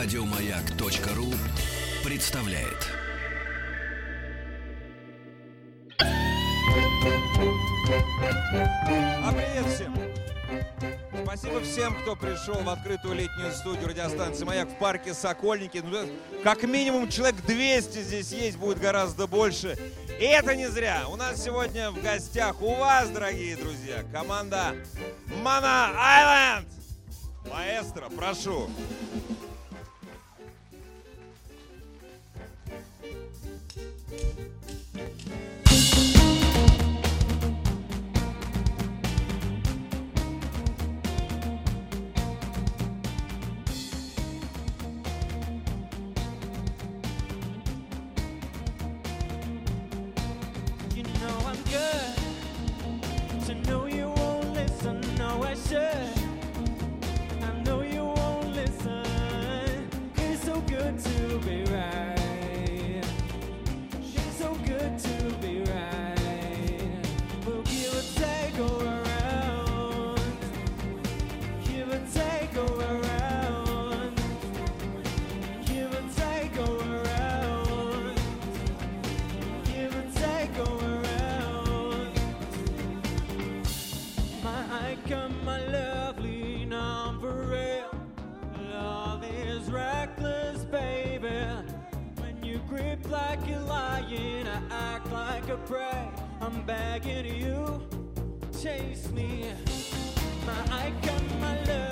Радиомаяк.ру представляет. А привет всем! Спасибо всем, кто пришел в открытую летнюю студию радиостанции «Маяк» в парке Сокольники. Ну, как минимум человек 200 здесь есть, будет гораздо больше. И это не зря. У нас сегодня в гостях у вас, дорогие друзья, команда Мана Айленд. Маэстро, прошу. Icon, my lovely non-real. Love is reckless, baby. When you grip like you're lying, I act like a prey. I'm begging you, chase me. My icon, my lovely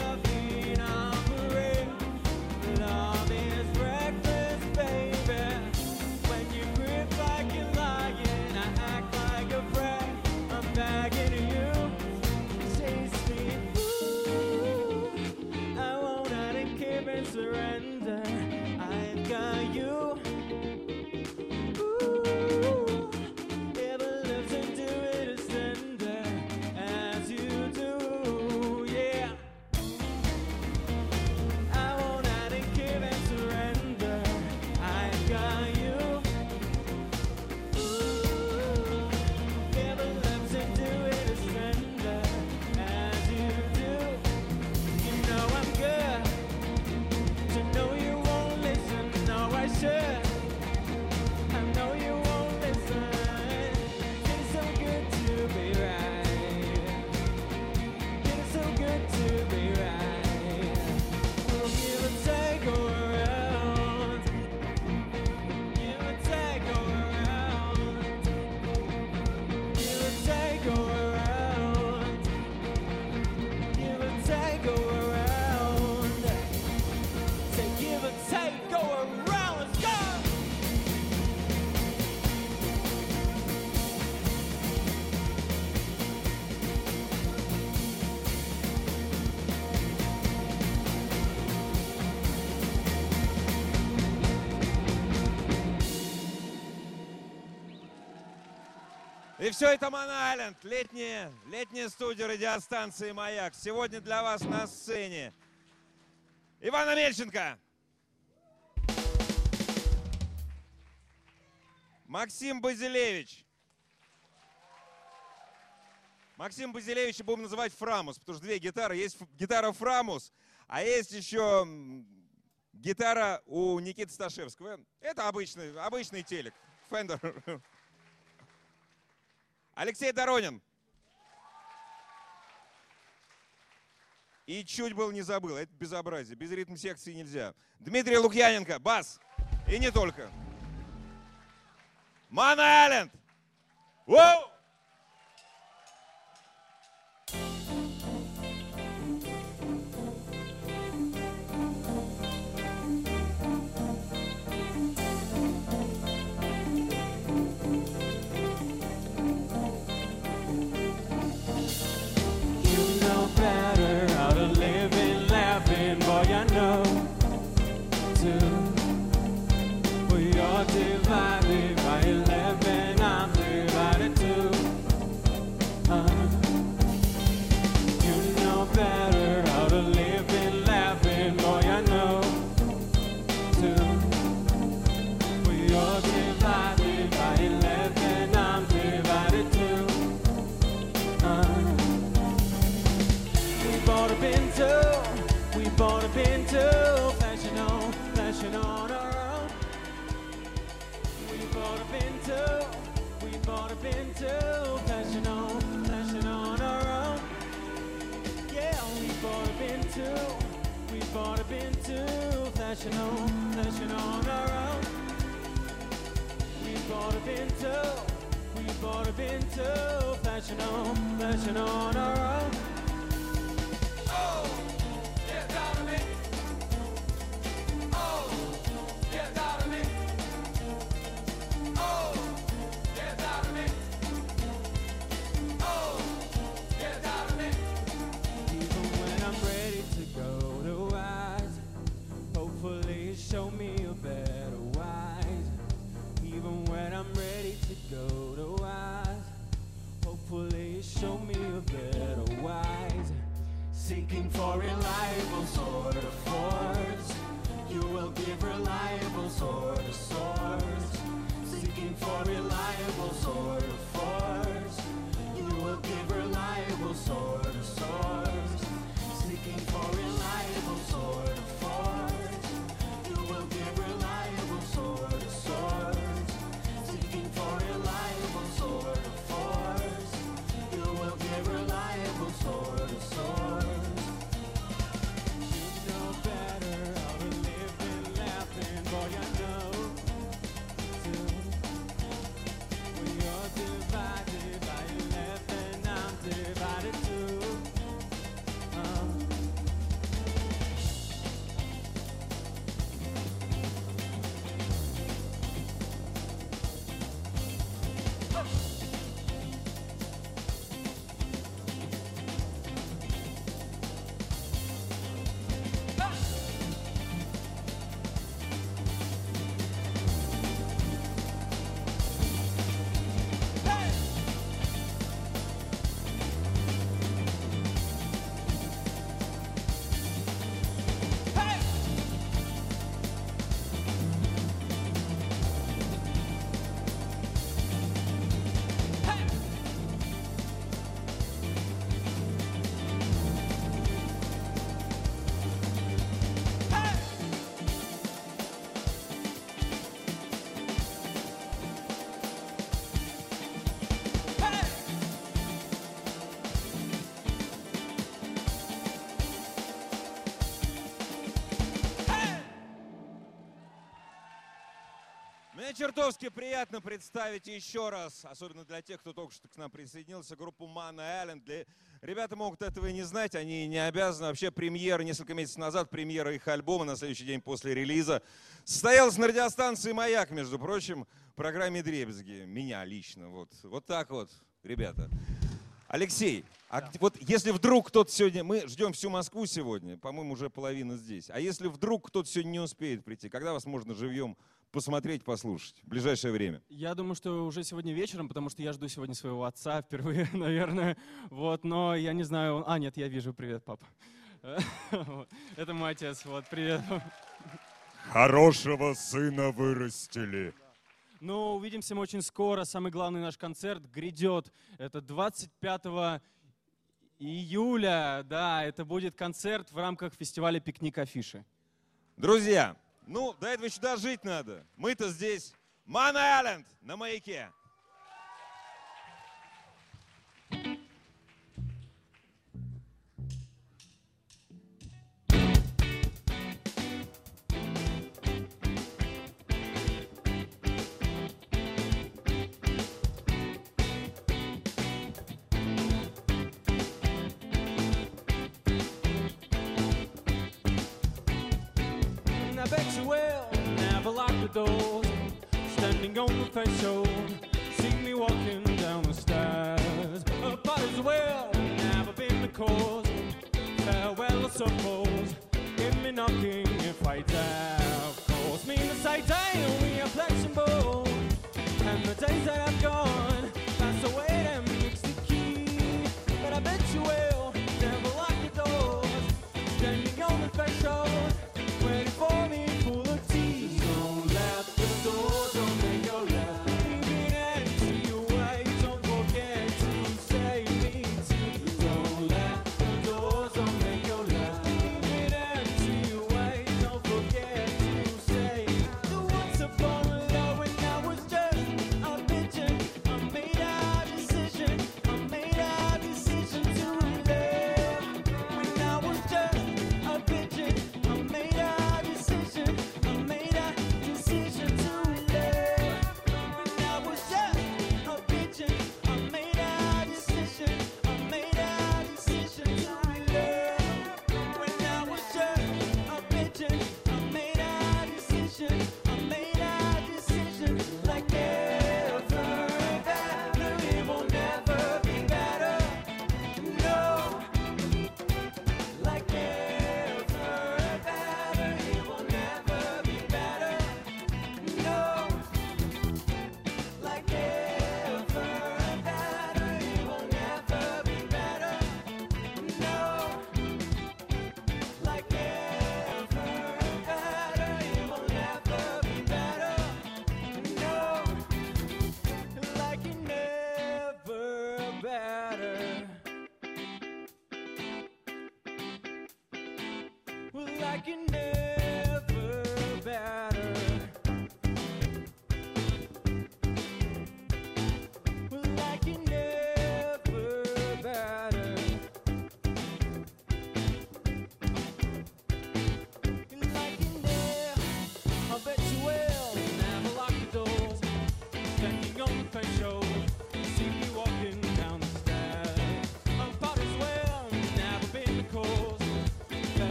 И все это Айленд, летняя, летняя студия радиостанции «Маяк». Сегодня для вас на сцене Иван Амельченко, Максим Базилевич, Максим Базилевич будем называть Фрамус, потому что две гитары. Есть гитара Фрамус, а есть еще гитара у Никиты Сташевского. Это обычный, обычный телек, Фендер. Алексей Доронин. И чуть было не забыл, это безобразие. Без ритм секции нельзя. Дмитрий Лукьяненко, бас. И не только. Ман Айленд. Воу! Go to wise, hopefully you show me a better wise. Seeking for reliable sort of force, you will give reliable sort of source. Seeking for reliable sort of force, you will give reliable sort of source. Seeking for reliable чертовски приятно представить еще раз, особенно для тех, кто только что к нам присоединился, группу Mana Island. Для... Ребята могут этого и не знать, они не обязаны. Вообще премьера, несколько месяцев назад, премьера их альбома на следующий день после релиза состоялась на радиостанции «Маяк», между прочим, в программе «Дребезги». Меня лично. Вот, вот так вот, ребята. Алексей, а вот если вдруг кто-то сегодня, мы ждем всю Москву сегодня, по-моему, уже половина здесь. А если вдруг кто-то сегодня не успеет прийти, когда вас можно живьем посмотреть, послушать? В ближайшее время. Я думаю, что уже сегодня вечером, потому что я жду сегодня своего отца впервые, наверное. Вот, но я не знаю. А, нет, я вижу. Привет, папа. Это мой отец. Вот, привет. Хорошего сына вырастили. Ну, увидимся мы очень скоро. Самый главный наш концерт грядет. Это 25 июля. Да, это будет концерт в рамках фестиваля «Пикник Афиши». Друзья, ну, до этого еще дожить надо. Мы-то здесь. Ман Айленд на маяке. The doors. Standing on the threshold, see me walking down the stairs. But as well, never been the cause. Farewell, I suppose. Give me knocking if I dare. Of course, me to say, damn, we are flexible. And the days that I've gone,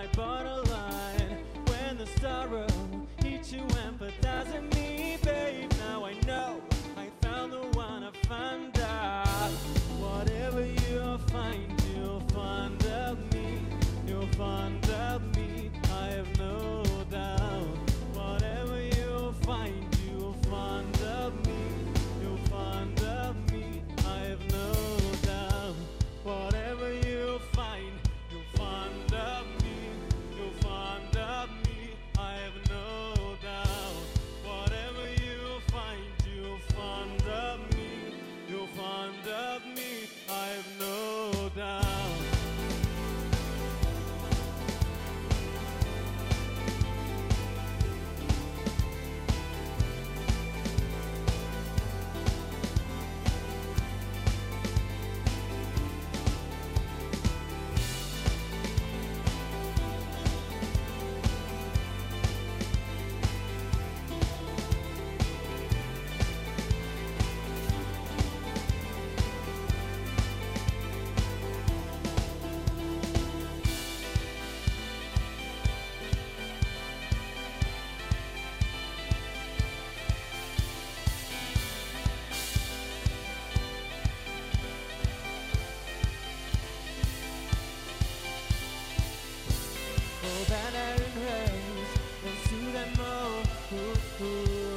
my borderline, when the sorrow hits you, empathize and praise, to them all.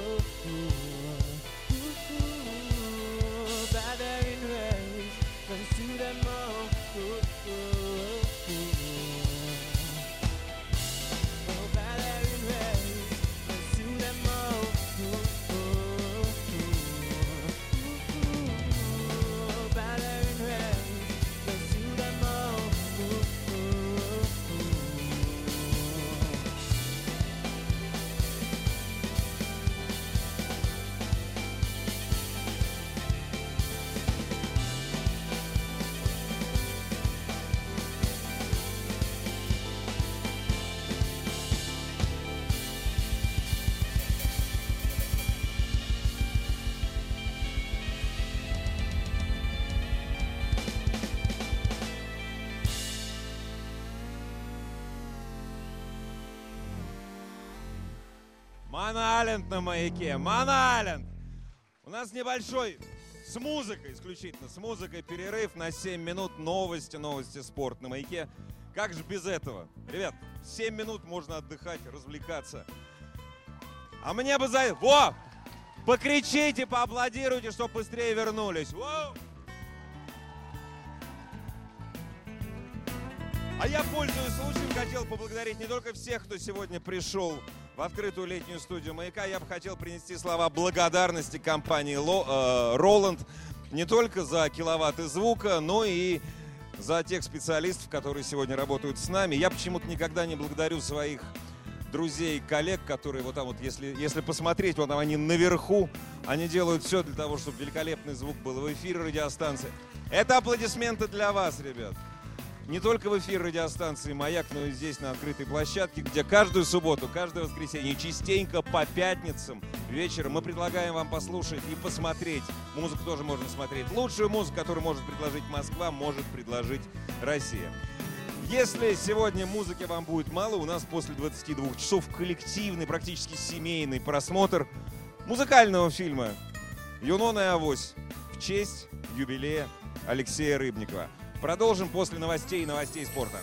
Маналенд на маяке. Маналенд! У нас небольшой с музыкой исключительно, с музыкой перерыв на 7 минут новости, новости спорт на маяке. Как же без этого? Ребят, 7 минут можно отдыхать, развлекаться. А мне бы за... Во! Покричите, поаплодируйте, чтобы быстрее вернулись. Воу! А я, пользуясь случаем, хотел поблагодарить не только всех, кто сегодня пришел в открытую летнюю студию «Маяка». Я бы хотел принести слова благодарности компании э, «Роланд» не только за киловатты звука, но и за тех специалистов, которые сегодня работают с нами. Я почему-то никогда не благодарю своих друзей, коллег, которые вот там вот, если, если посмотреть, вот там они наверху, они делают все для того, чтобы великолепный звук был в эфире радиостанции. Это аплодисменты для вас, ребят. Не только в эфир радиостанции «Маяк», но и здесь, на открытой площадке, где каждую субботу, каждое воскресенье, частенько по пятницам вечером мы предлагаем вам послушать и посмотреть. Музыку тоже можно смотреть. Лучшую музыку, которую может предложить Москва, может предложить Россия. Если сегодня музыки вам будет мало, у нас после 22 часов коллективный, практически семейный просмотр музыкального фильма «Юнона и Авось» в честь юбилея Алексея Рыбникова. Продолжим после новостей и новостей спорта.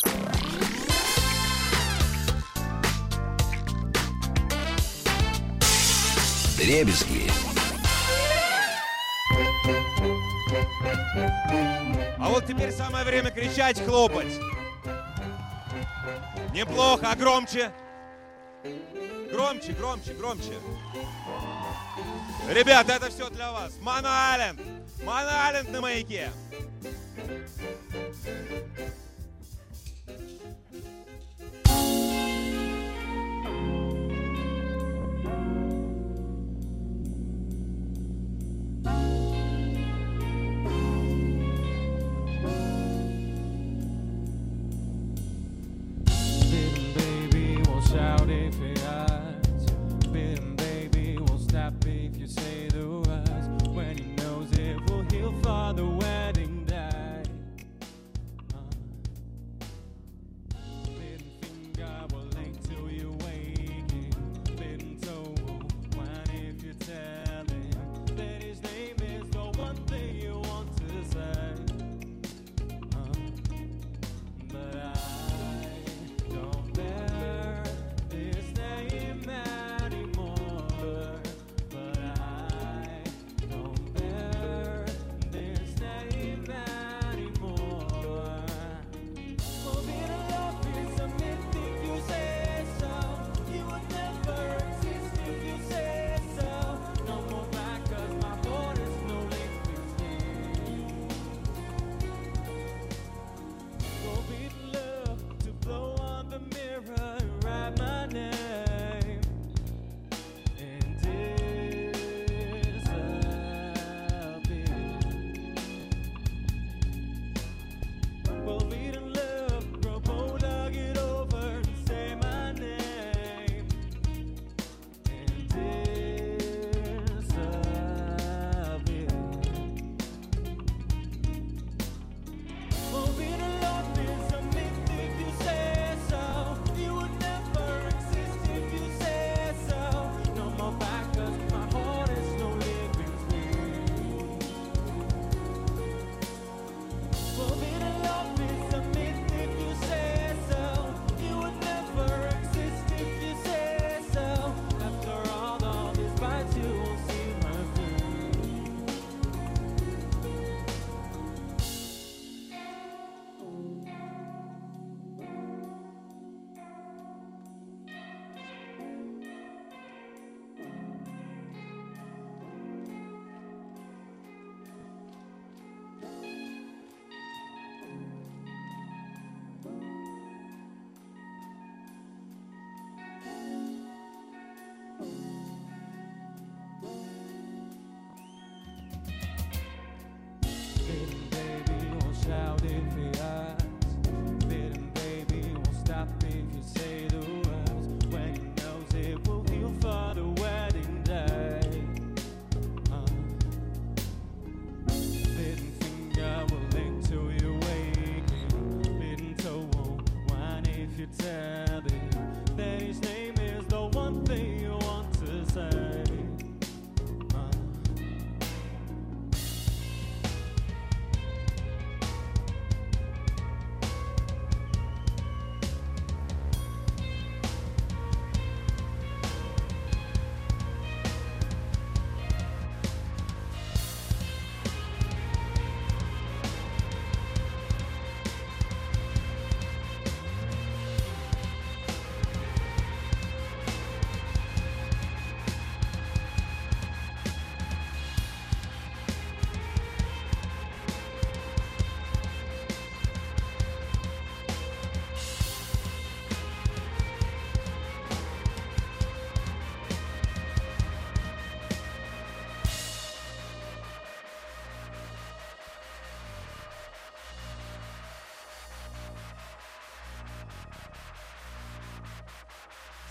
Дребезги. А вот теперь самое время кричать, хлопать. Неплохо, а громче. Громче, громче, громче. Ребята, это все для вас. Мана Айленд. Мана Айленд на маяке.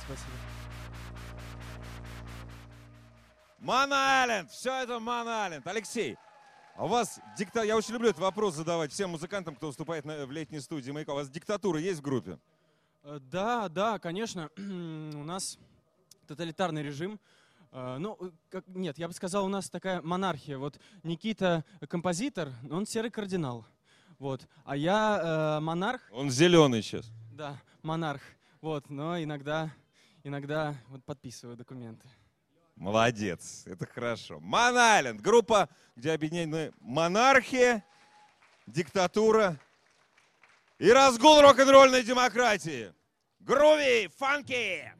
Спасибо. Мана Айленд! Все это Мана Айленд. Алексей, а у вас дикта... Я очень люблю этот вопрос задавать всем музыкантам, кто выступает на... в летней студии Маяка. У вас диктатура есть в группе? Э, да, да, конечно. у нас тоталитарный режим. Э, ну, э, как, нет, я бы сказал, у нас такая монархия. Вот Никита композитор, он серый кардинал. Вот. А я э, монарх. Он зеленый сейчас. Да, монарх. Вот, но иногда иногда вот подписываю документы. Молодец, это хорошо. Маналенд, группа, где объединены монархия, диктатура и разгул рок-н-ролльной демократии. Груви, фанки!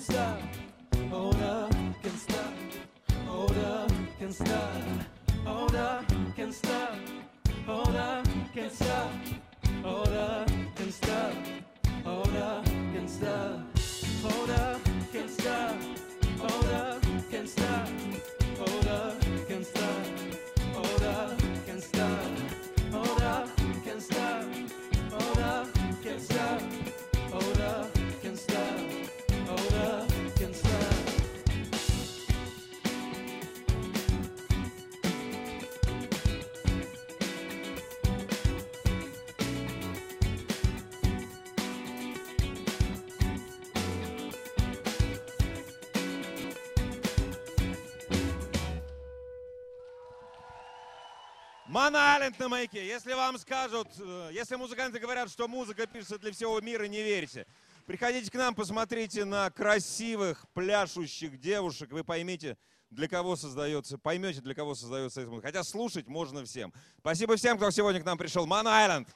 can stop. Hold up, can't stop. Hold up, can't stop. Монайленд на маяке. Если вам скажут, э, если музыканты говорят, что музыка пишется для всего мира, не верьте. Приходите к нам, посмотрите на красивых, пляшущих девушек. Вы поймите, для кого создается, поймете, для кого создается эта музыка. Хотя слушать можно всем. Спасибо всем, кто сегодня к нам пришел. Ман Айленд!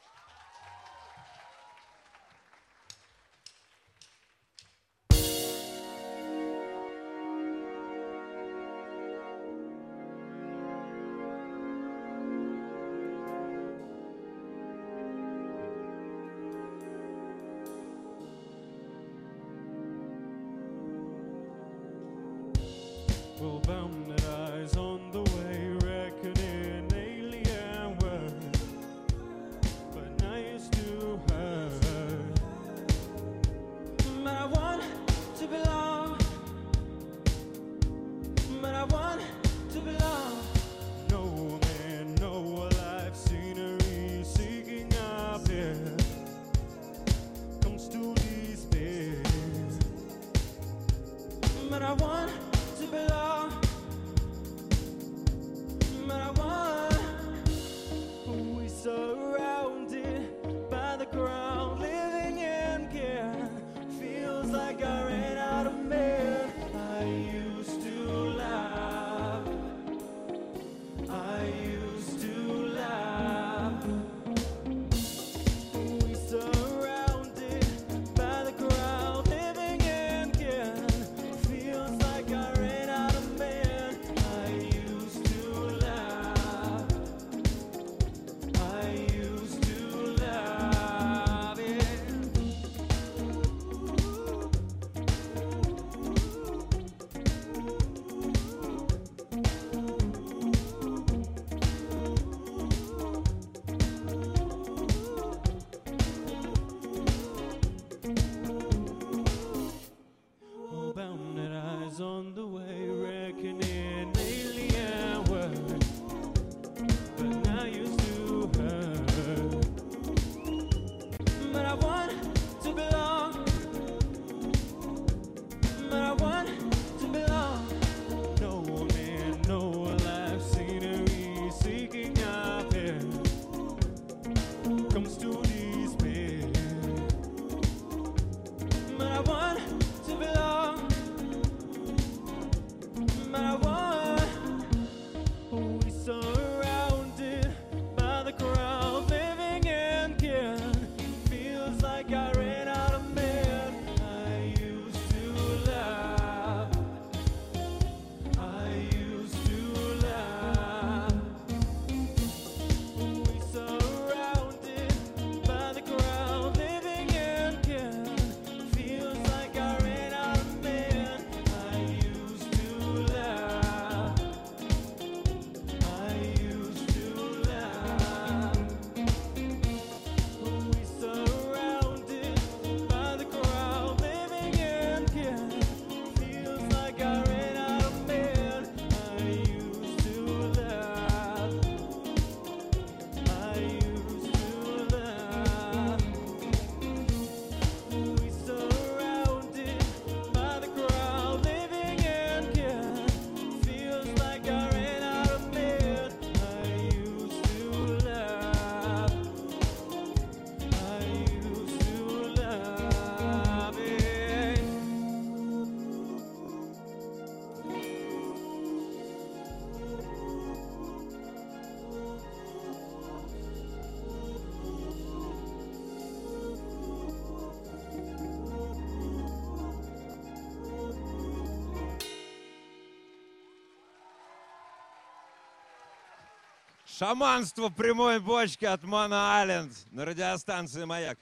Шаманство прямой бочки от Мана Айленд на радиостанции «Маяк».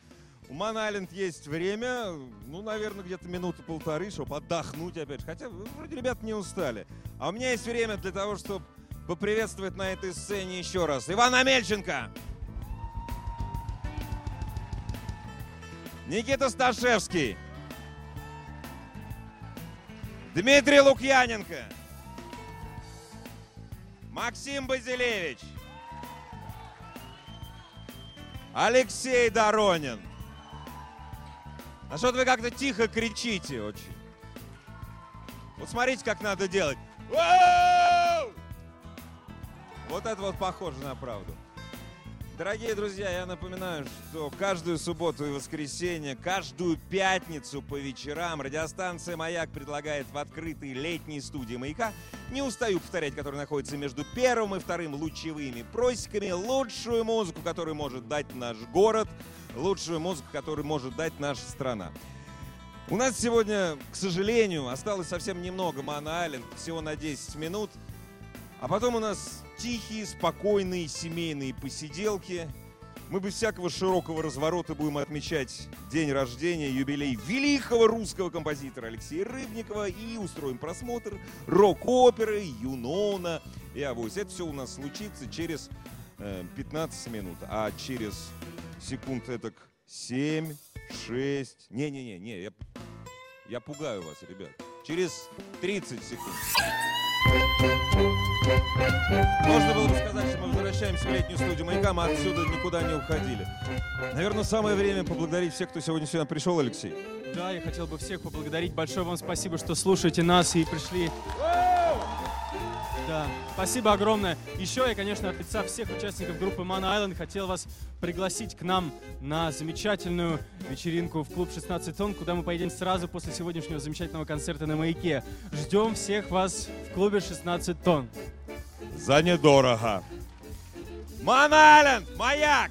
У Мана Айленд есть время, ну, наверное, где-то минуты полторы, чтобы отдохнуть опять. Хотя вроде ребята не устали. А у меня есть время для того, чтобы поприветствовать на этой сцене еще раз Ивана Амельченко. Никита Сташевский. Дмитрий Лукьяненко. Максим Базилевич. Алексей Доронин. А что-то вы как-то тихо кричите очень. Вот смотрите, как надо делать. Вот это вот похоже на правду. Дорогие друзья, я напоминаю, что каждую субботу и воскресенье, каждую пятницу по вечерам радиостанция «Маяк» предлагает в открытой летней студии «Маяка», не устаю повторять, которая находится между первым и вторым лучевыми просеками, лучшую музыку, которую может дать наш город, лучшую музыку, которую может дать наша страна. У нас сегодня, к сожалению, осталось совсем немного Мана Айленд, всего на 10 минут. А потом у нас тихие, спокойные семейные посиделки. Мы без всякого широкого разворота будем отмечать день рождения, юбилей великого русского композитора Алексея Рыбникова и устроим просмотр рок-оперы, Юнона и Авось. Это все у нас случится через э, 15 минут, а через секунд это 7, 6... Не-не-не, не, я, я пугаю вас, ребят. Через 30 секунд. Можно было бы сказать, что мы возвращаемся в летнюю студию «Маяка», мы отсюда никуда не уходили. Наверное, самое время поблагодарить всех, кто сегодня сюда пришел, Алексей. Да, я хотел бы всех поблагодарить. Большое вам спасибо, что слушаете нас и пришли. Да, спасибо огромное. Еще я, конечно, от лица всех участников группы Man Island хотел вас пригласить к нам на замечательную вечеринку в клуб 16 тонн, куда мы поедем сразу после сегодняшнего замечательного концерта на маяке. Ждем всех вас в клубе 16 тонн. За недорого. Ман Айленд, маяк!